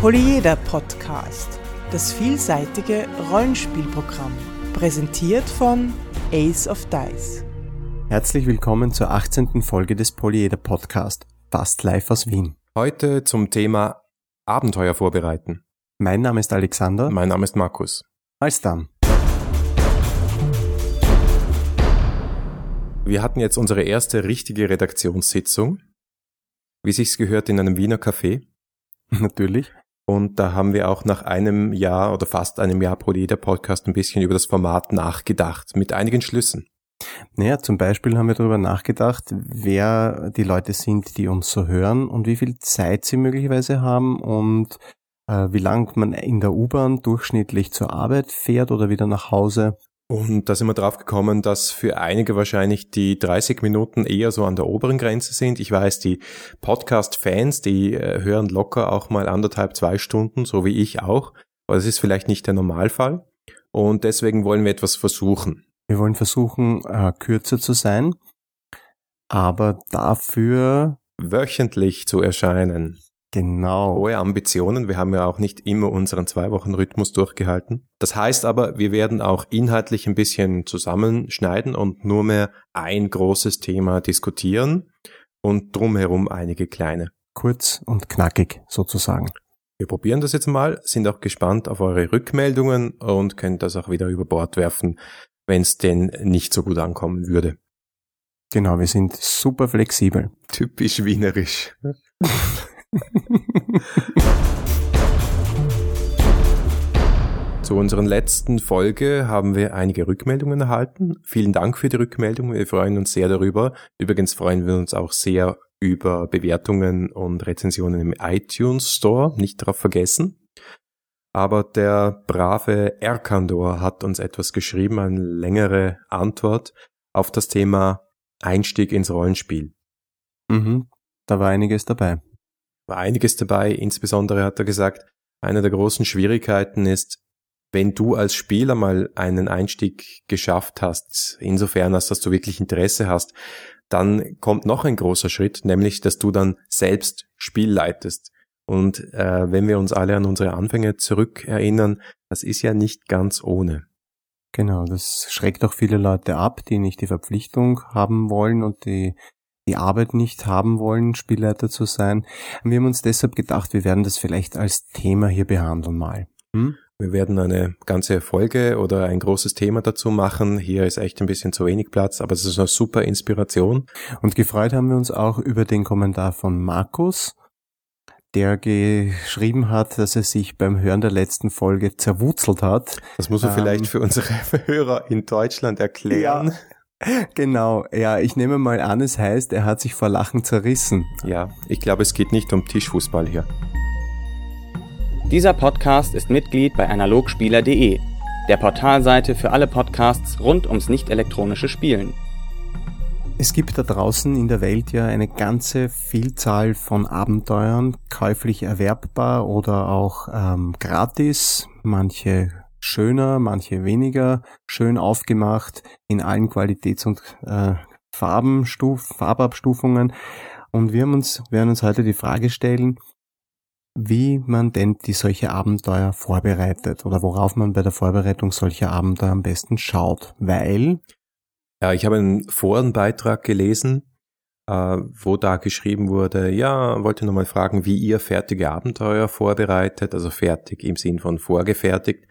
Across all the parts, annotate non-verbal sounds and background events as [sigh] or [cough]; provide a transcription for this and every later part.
Polyeder Podcast, das vielseitige Rollenspielprogramm, präsentiert von Ace of Dice. Herzlich willkommen zur 18. Folge des Polyeder Podcast, fast live aus Wien. Heute zum Thema Abenteuer vorbereiten. Mein Name ist Alexander. Mein Name ist Markus. Als dann. Wir hatten jetzt unsere erste richtige Redaktionssitzung, wie sich's gehört in einem Wiener Café. [laughs] Natürlich. Und da haben wir auch nach einem Jahr oder fast einem Jahr pro jeder Podcast ein bisschen über das Format nachgedacht, mit einigen Schlüssen. Naja, zum Beispiel haben wir darüber nachgedacht, wer die Leute sind, die uns so hören und wie viel Zeit sie möglicherweise haben und äh, wie lang man in der U-Bahn durchschnittlich zur Arbeit fährt oder wieder nach Hause und da sind wir drauf gekommen, dass für einige wahrscheinlich die 30 Minuten eher so an der oberen Grenze sind. Ich weiß, die Podcast-Fans, die äh, hören locker auch mal anderthalb, zwei Stunden, so wie ich auch. Aber das ist vielleicht nicht der Normalfall. Und deswegen wollen wir etwas versuchen. Wir wollen versuchen, äh, kürzer zu sein, aber dafür wöchentlich zu erscheinen. Genau. Hohe Ambitionen. Wir haben ja auch nicht immer unseren zwei Wochen Rhythmus durchgehalten. Das heißt aber, wir werden auch inhaltlich ein bisschen zusammenschneiden und nur mehr ein großes Thema diskutieren und drumherum einige kleine. Kurz und knackig sozusagen. Wir probieren das jetzt mal, sind auch gespannt auf eure Rückmeldungen und könnt das auch wieder über Bord werfen, wenn es denn nicht so gut ankommen würde. Genau, wir sind super flexibel. Typisch wienerisch. [laughs] [laughs] Zu unserer letzten Folge haben wir einige Rückmeldungen erhalten. Vielen Dank für die Rückmeldung. Wir freuen uns sehr darüber. Übrigens freuen wir uns auch sehr über Bewertungen und Rezensionen im iTunes Store. Nicht darauf vergessen. Aber der brave Erkandor hat uns etwas geschrieben, eine längere Antwort auf das Thema Einstieg ins Rollenspiel. Mhm, da war einiges dabei einiges dabei. Insbesondere hat er gesagt, eine der großen Schwierigkeiten ist, wenn du als Spieler mal einen Einstieg geschafft hast, insofern als dass du wirklich Interesse hast, dann kommt noch ein großer Schritt, nämlich dass du dann selbst Spiel leitest. Und äh, wenn wir uns alle an unsere Anfänge zurückerinnern, das ist ja nicht ganz ohne. Genau, das schreckt auch viele Leute ab, die nicht die Verpflichtung haben wollen und die die Arbeit nicht haben wollen, Spielleiter zu sein. Wir haben uns deshalb gedacht, wir werden das vielleicht als Thema hier behandeln mal. Hm? Wir werden eine ganze Folge oder ein großes Thema dazu machen. Hier ist echt ein bisschen zu wenig Platz, aber es ist eine super Inspiration. Und gefreut haben wir uns auch über den Kommentar von Markus, der geschrieben hat, dass er sich beim Hören der letzten Folge zerwurzelt hat. Das muss er ähm, vielleicht für unsere [laughs] Hörer in Deutschland erklären. Ja. Genau, ja, ich nehme mal an, es heißt, er hat sich vor Lachen zerrissen. Ja, ich glaube, es geht nicht um Tischfußball hier. Dieser Podcast ist Mitglied bei analogspieler.de, der Portalseite für alle Podcasts rund ums nicht elektronische Spielen. Es gibt da draußen in der Welt ja eine ganze Vielzahl von Abenteuern, käuflich erwerbbar oder auch ähm, gratis. Manche schöner, manche weniger schön aufgemacht in allen Qualitäts- und äh, Farbenstuf Farbabstufungen. Und wir haben uns, werden uns heute die Frage stellen, wie man denn die solche Abenteuer vorbereitet oder worauf man bei der Vorbereitung solcher Abenteuer am besten schaut. Weil ja, ich habe einen Forenbeitrag gelesen, äh, wo da geschrieben wurde, ja, wollte nochmal fragen, wie ihr fertige Abenteuer vorbereitet, also fertig im Sinn von vorgefertigt.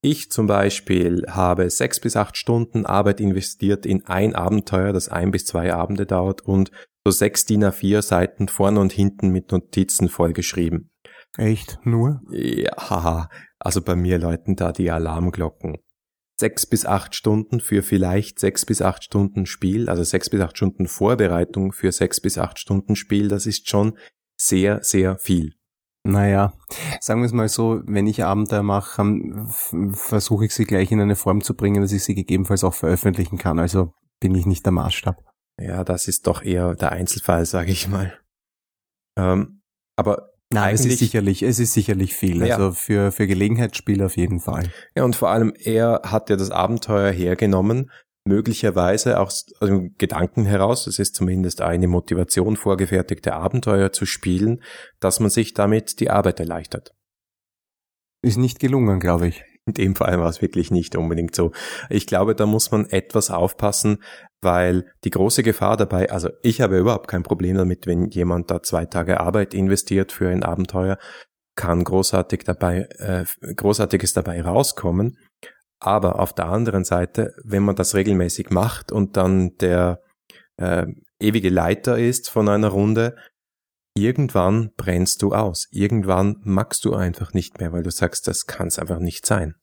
Ich zum Beispiel habe sechs bis acht Stunden Arbeit investiert in ein Abenteuer, das ein bis zwei Abende dauert und so sechs DIN A4 Seiten vorne und hinten mit Notizen vollgeschrieben. Echt? Nur? Ja, haha. Also bei mir läuten da die Alarmglocken. Sechs bis acht Stunden für vielleicht sechs bis acht Stunden Spiel, also sechs bis acht Stunden Vorbereitung für sechs bis acht Stunden Spiel, das ist schon sehr, sehr viel. Naja, sagen wir es mal so, wenn ich Abenteuer mache, versuche ich sie gleich in eine Form zu bringen, dass ich sie gegebenenfalls auch veröffentlichen kann. Also bin ich nicht der Maßstab. Ja, das ist doch eher der Einzelfall, sage ich mal. Ähm, aber Nein, es ist sicherlich, es ist sicherlich viel. Ja. Also für, für Gelegenheitsspiele auf jeden Fall. Ja, und vor allem er hat ja das Abenteuer hergenommen möglicherweise auch aus dem Gedanken heraus, es ist zumindest eine Motivation, vorgefertigte Abenteuer zu spielen, dass man sich damit die Arbeit erleichtert. ist nicht gelungen, glaube ich. In dem Fall war es wirklich nicht unbedingt so. Ich glaube, da muss man etwas aufpassen, weil die große Gefahr dabei, also ich habe überhaupt kein Problem damit, wenn jemand da zwei Tage Arbeit investiert für ein Abenteuer, kann großartig dabei, äh, großartiges dabei rauskommen. Aber auf der anderen Seite, wenn man das regelmäßig macht und dann der äh, ewige Leiter ist von einer Runde, irgendwann brennst du aus. Irgendwann magst du einfach nicht mehr, weil du sagst, das kann es einfach nicht sein.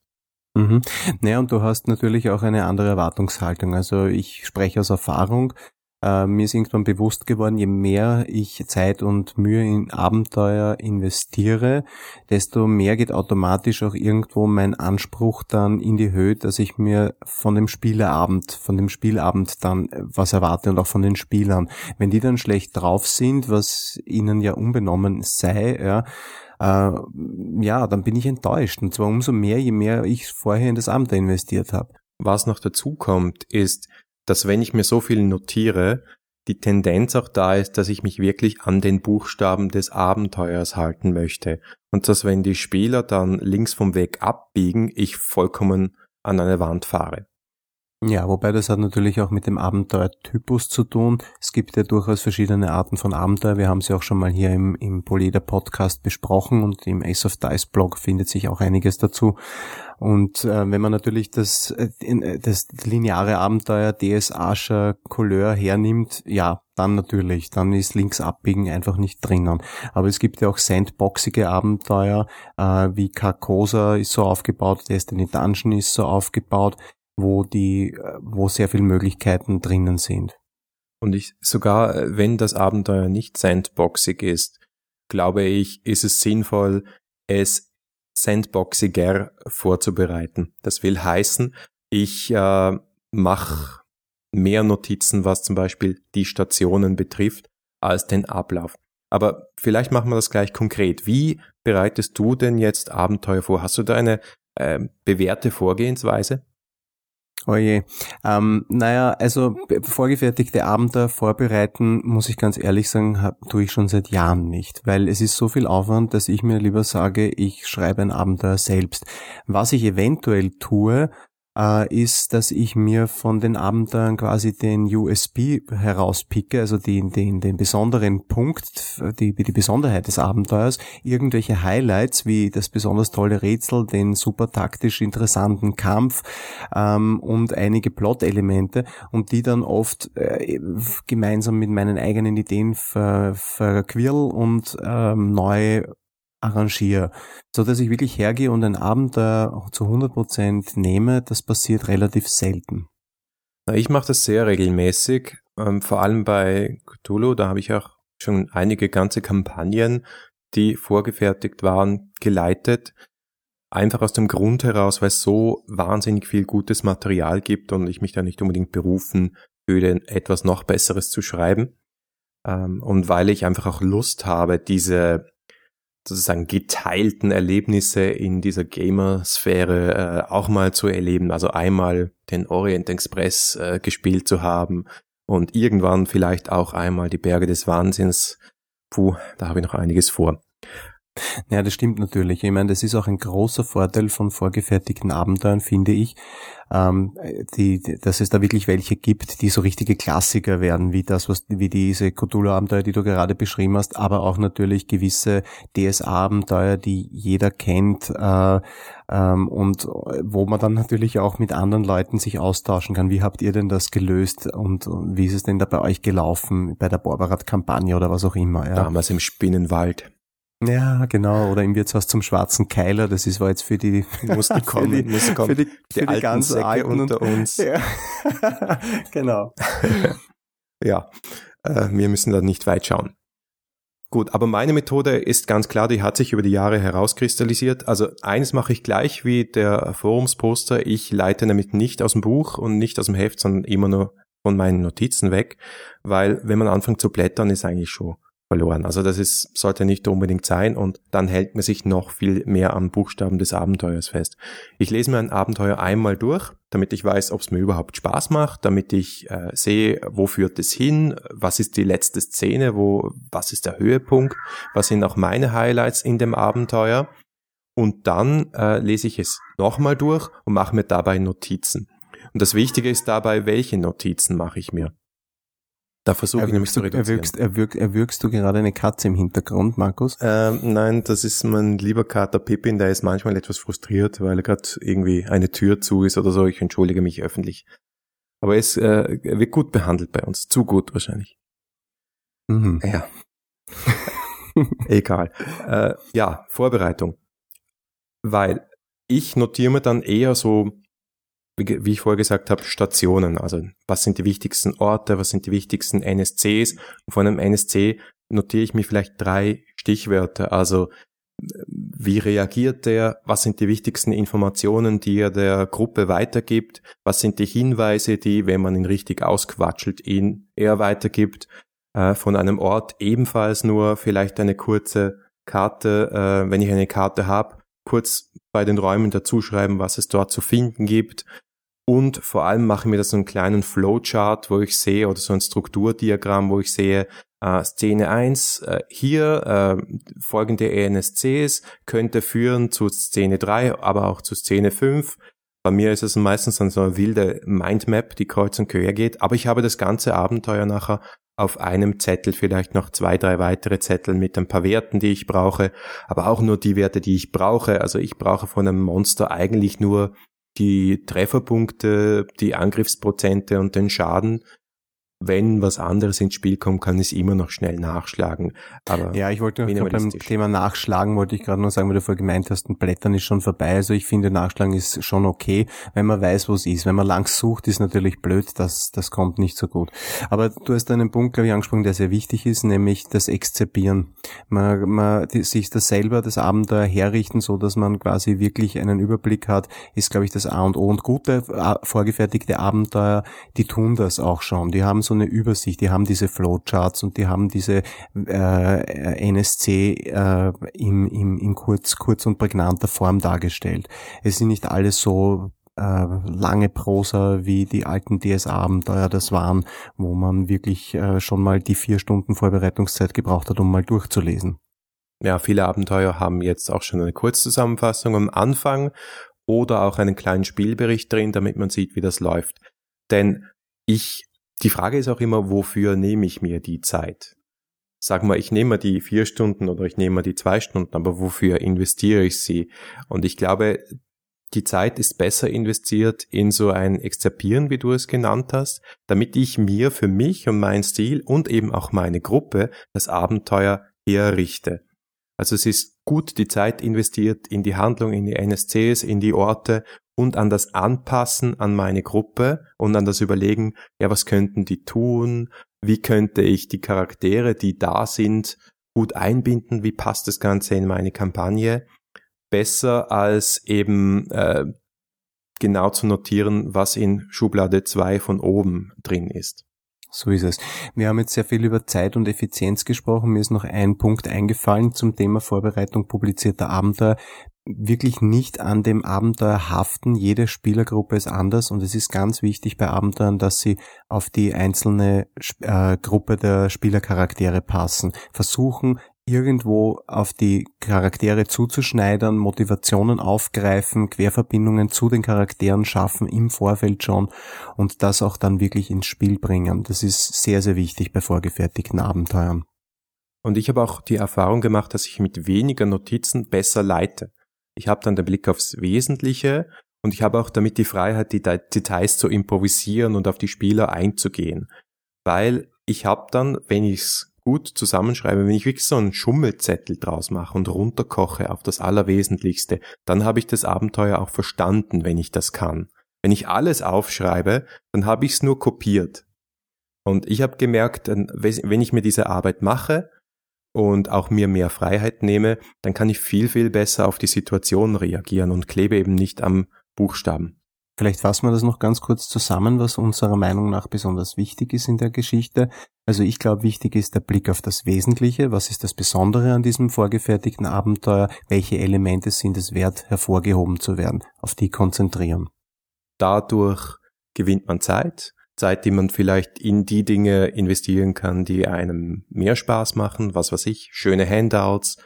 Mhm. Naja, und du hast natürlich auch eine andere Erwartungshaltung. Also ich spreche aus Erfahrung. Äh, mir ist irgendwann bewusst geworden, je mehr ich Zeit und Mühe in Abenteuer investiere, desto mehr geht automatisch auch irgendwo mein Anspruch dann in die Höhe, dass ich mir von dem Spieleabend, von dem Spielabend dann was erwarte und auch von den Spielern. Wenn die dann schlecht drauf sind, was ihnen ja unbenommen sei, ja, äh, ja, dann bin ich enttäuscht. Und zwar umso mehr, je mehr ich vorher in das Abenteuer investiert habe. Was noch dazu kommt, ist, dass wenn ich mir so viel notiere, die Tendenz auch da ist, dass ich mich wirklich an den Buchstaben des Abenteuers halten möchte. Und dass wenn die Spieler dann links vom Weg abbiegen, ich vollkommen an eine Wand fahre. Ja, wobei das hat natürlich auch mit dem Abenteuertypus zu tun. Es gibt ja durchaus verschiedene Arten von Abenteuer. Wir haben sie auch schon mal hier im, im Poleder Podcast besprochen und im Ace of Dice Blog findet sich auch einiges dazu. Und äh, wenn man natürlich das, äh, äh das lineare Abenteuer DS Asher Couleur hernimmt, ja, dann natürlich, dann ist links abbiegen einfach nicht drinnen. Aber es gibt ja auch sandboxige Abenteuer, äh, wie Carcosa ist so aufgebaut, Destiny Dungeon ist so aufgebaut wo die, wo sehr viele Möglichkeiten drinnen sind. Und ich, sogar äh, wenn das Abenteuer nicht sandboxig ist, glaube ich, ist es sinnvoll, es sandboxiger vorzubereiten. Das will heißen, ich äh, mache mehr Notizen, was zum Beispiel die Stationen betrifft, als den Ablauf. Aber vielleicht machen wir das gleich konkret. Wie bereitest du denn jetzt Abenteuer vor? Hast du da eine äh, bewährte Vorgehensweise? Oje. Ähm, naja, also vorgefertigte Abenteuer vorbereiten, muss ich ganz ehrlich sagen, hab, tue ich schon seit Jahren nicht, weil es ist so viel Aufwand, dass ich mir lieber sage, ich schreibe ein Abenteuer selbst. Was ich eventuell tue, äh, ist, dass ich mir von den Abenteuern quasi den USB herauspicke, also den, den, den besonderen Punkt, die, die Besonderheit des Abenteuers, irgendwelche Highlights wie das besonders tolle Rätsel, den super taktisch interessanten Kampf ähm, und einige Plot-Elemente und die dann oft äh, gemeinsam mit meinen eigenen Ideen ver, verquirl und ähm, neu arrangiere, so dass ich wirklich hergehe und ein Abenteuer zu 100% nehme, das passiert relativ selten. Ich mache das sehr regelmäßig, ähm, vor allem bei Cthulhu, da habe ich auch schon einige ganze Kampagnen, die vorgefertigt waren, geleitet. Einfach aus dem Grund heraus, weil es so wahnsinnig viel gutes Material gibt und ich mich da nicht unbedingt berufen fühle, etwas noch Besseres zu schreiben. Ähm, und weil ich einfach auch Lust habe, diese sozusagen geteilten Erlebnisse in dieser Gamer-Sphäre äh, auch mal zu erleben. Also einmal den Orient Express äh, gespielt zu haben und irgendwann vielleicht auch einmal die Berge des Wahnsinns. Puh, da habe ich noch einiges vor. Ja, das stimmt natürlich. Ich meine, das ist auch ein großer Vorteil von vorgefertigten Abenteuern, finde ich, ähm, die, dass es da wirklich welche gibt, die so richtige Klassiker werden, wie das, was, wie diese Cthulhu-Abenteuer, die du gerade beschrieben hast, aber auch natürlich gewisse DSA-Abenteuer, die jeder kennt, äh, ähm, und wo man dann natürlich auch mit anderen Leuten sich austauschen kann. Wie habt ihr denn das gelöst und wie ist es denn da bei euch gelaufen, bei der Borberat-Kampagne oder was auch immer? Ja? Damals im Spinnenwald. Ja, genau. Oder im Wirtshaus zum Schwarzen Keiler. Das ist war jetzt für die, [laughs] mussten kommen, für die, mussten kommen. Für die, für die, die ganz Säcke Alten unter uns. [laughs] Ja. genau. [laughs] ja, äh, wir müssen da nicht weit schauen. Gut, aber meine Methode ist ganz klar, die hat sich über die Jahre herauskristallisiert. Also eines mache ich gleich wie der Forumsposter. Ich leite nämlich nicht aus dem Buch und nicht aus dem Heft, sondern immer nur von meinen Notizen weg, weil wenn man anfängt zu blättern, ist eigentlich schon verloren. Also das ist, sollte nicht unbedingt sein und dann hält man sich noch viel mehr am Buchstaben des Abenteuers fest. Ich lese mir ein Abenteuer einmal durch, damit ich weiß, ob es mir überhaupt Spaß macht, damit ich äh, sehe, wo führt es hin, was ist die letzte Szene, wo, was ist der Höhepunkt, was sind auch meine Highlights in dem Abenteuer. und dann äh, lese ich es nochmal durch und mache mir dabei Notizen. Und das Wichtige ist dabei, welche Notizen mache ich mir. Da versuche ich nämlich zu reduzieren. Erwürgst, erwürg, erwürgst du gerade eine Katze im Hintergrund, Markus? Ähm, nein, das ist mein lieber Kater Pippin, der ist manchmal etwas frustriert, weil er gerade irgendwie eine Tür zu ist oder so. Ich entschuldige mich öffentlich. Aber es äh, wird gut behandelt bei uns. Zu gut wahrscheinlich. Mhm. Ja. [laughs] Egal. Äh, ja, Vorbereitung. Weil ich notiere mir dann eher so wie ich vorher gesagt habe, Stationen. Also was sind die wichtigsten Orte, was sind die wichtigsten NSCs? Von einem NSC notiere ich mir vielleicht drei Stichwörter. Also wie reagiert der? Was sind die wichtigsten Informationen, die er der Gruppe weitergibt? Was sind die Hinweise, die, wenn man ihn richtig ausquatschelt, ihn er weitergibt? Äh, von einem Ort ebenfalls nur vielleicht eine kurze Karte, äh, wenn ich eine Karte habe, kurz bei den Räumen dazuschreiben, was es dort zu finden gibt. Und vor allem mache ich mir da so einen kleinen Flowchart, wo ich sehe, oder so ein Strukturdiagramm, wo ich sehe, äh, Szene 1, äh, hier äh, folgende ENSCs könnte führen zu Szene 3, aber auch zu Szene 5. Bei mir ist es meistens dann so eine wilde Mindmap, die kreuz und quer geht, aber ich habe das ganze Abenteuer nachher auf einem Zettel, vielleicht noch zwei, drei weitere Zettel mit ein paar Werten, die ich brauche, aber auch nur die Werte, die ich brauche. Also ich brauche von einem Monster eigentlich nur die Trefferpunkte, die Angriffsprozente und den Schaden wenn was anderes ins Spiel kommt, kann es immer noch schnell nachschlagen. Aber ja, ich wollte noch beim Thema Nachschlagen wollte ich gerade noch sagen, weil du vorher gemeint hast, ein Blättern ist schon vorbei. Also ich finde, Nachschlagen ist schon okay, wenn man weiß, wo es ist. Wenn man lang sucht, ist natürlich blöd, das, das kommt nicht so gut. Aber du hast einen Punkt, glaube ich, angesprochen, der sehr wichtig ist, nämlich das Exzepieren. Man, man die, sich das selber, das Abenteuer herrichten, so dass man quasi wirklich einen Überblick hat, ist, glaube ich, das A und O. Und gute, vorgefertigte Abenteuer, die tun das auch schon. Die haben so eine Übersicht, die haben diese Flowcharts und die haben diese äh, NSC äh, im, im, in kurz, kurz und prägnanter Form dargestellt. Es sind nicht alles so äh, lange Prosa wie die alten DSA-Abenteuer das waren, wo man wirklich äh, schon mal die vier Stunden Vorbereitungszeit gebraucht hat, um mal durchzulesen. Ja, viele Abenteuer haben jetzt auch schon eine Kurzzusammenfassung am Anfang oder auch einen kleinen Spielbericht drin, damit man sieht, wie das läuft. Denn ich die Frage ist auch immer, wofür nehme ich mir die Zeit? Sag mal, ich nehme die vier Stunden oder ich nehme die zwei Stunden, aber wofür investiere ich sie? Und ich glaube, die Zeit ist besser investiert in so ein Exzerpieren, wie du es genannt hast, damit ich mir für mich und meinen Stil und eben auch meine Gruppe das Abenteuer herrichte. Also es ist gut die Zeit investiert in die Handlung, in die NSCs, in die Orte und an das Anpassen an meine Gruppe und an das Überlegen, ja, was könnten die tun? Wie könnte ich die Charaktere, die da sind, gut einbinden? Wie passt das Ganze in meine Kampagne? Besser als eben äh, genau zu notieren, was in Schublade 2 von oben drin ist. So ist es. Wir haben jetzt sehr viel über Zeit und Effizienz gesprochen. Mir ist noch ein Punkt eingefallen zum Thema Vorbereitung publizierter Abenteuer wirklich nicht an dem Abenteuer haften. Jede Spielergruppe ist anders und es ist ganz wichtig bei Abenteuern, dass sie auf die einzelne äh, Gruppe der Spielercharaktere passen. Versuchen irgendwo auf die Charaktere zuzuschneidern, Motivationen aufgreifen, Querverbindungen zu den Charakteren schaffen im Vorfeld schon und das auch dann wirklich ins Spiel bringen. Das ist sehr, sehr wichtig bei vorgefertigten Abenteuern. Und ich habe auch die Erfahrung gemacht, dass ich mit weniger Notizen besser leite. Ich habe dann den Blick aufs Wesentliche und ich habe auch damit die Freiheit, die Details zu improvisieren und auf die Spieler einzugehen. Weil ich habe dann, wenn ich es gut zusammenschreibe, wenn ich wirklich so einen Schummelzettel draus mache und runterkoche auf das Allerwesentlichste, dann habe ich das Abenteuer auch verstanden, wenn ich das kann. Wenn ich alles aufschreibe, dann habe ich es nur kopiert. Und ich habe gemerkt, wenn ich mir diese Arbeit mache, und auch mir mehr Freiheit nehme, dann kann ich viel, viel besser auf die Situation reagieren und klebe eben nicht am Buchstaben. Vielleicht fassen wir das noch ganz kurz zusammen, was unserer Meinung nach besonders wichtig ist in der Geschichte. Also ich glaube, wichtig ist der Blick auf das Wesentliche. Was ist das Besondere an diesem vorgefertigten Abenteuer? Welche Elemente sind es wert, hervorgehoben zu werden? Auf die konzentrieren. Dadurch gewinnt man Zeit, Zeit, die man vielleicht in die Dinge investieren kann, die einem mehr Spaß machen, was weiß ich, schöne Handouts,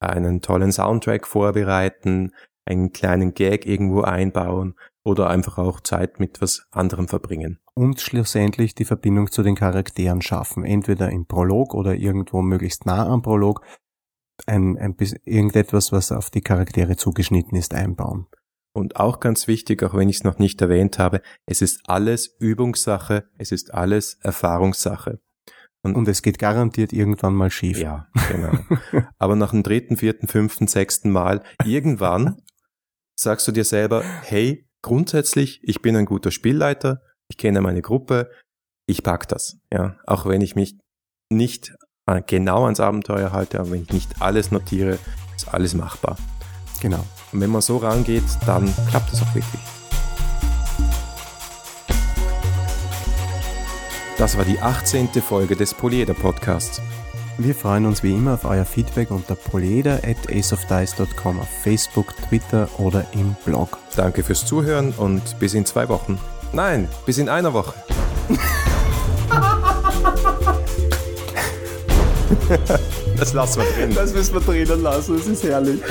einen tollen Soundtrack vorbereiten, einen kleinen Gag irgendwo einbauen oder einfach auch Zeit mit was anderem verbringen. Und schlussendlich die Verbindung zu den Charakteren schaffen, entweder im Prolog oder irgendwo möglichst nah am Prolog, ein, ein irgendetwas, was auf die Charaktere zugeschnitten ist, einbauen. Und auch ganz wichtig, auch wenn ich es noch nicht erwähnt habe, es ist alles Übungssache, es ist alles Erfahrungssache. Und, und es geht garantiert irgendwann mal schief. Ja, genau. Aber nach dem dritten, vierten, fünften, sechsten Mal, irgendwann sagst du dir selber, hey, grundsätzlich, ich bin ein guter Spielleiter, ich kenne meine Gruppe, ich pack das. Ja, auch wenn ich mich nicht genau ans Abenteuer halte, aber wenn ich nicht alles notiere, ist alles machbar. Genau. Und wenn man so rangeht, dann klappt es auch wirklich. Das war die 18. Folge des Polyeder Podcasts. Wir freuen uns wie immer auf euer Feedback unter polyeder at aceofdice.com auf Facebook, Twitter oder im Blog. Danke fürs Zuhören und bis in zwei Wochen. Nein, bis in einer Woche. [laughs] das lassen wir drin. Das müssen wir drinnen lassen, das ist herrlich. [laughs]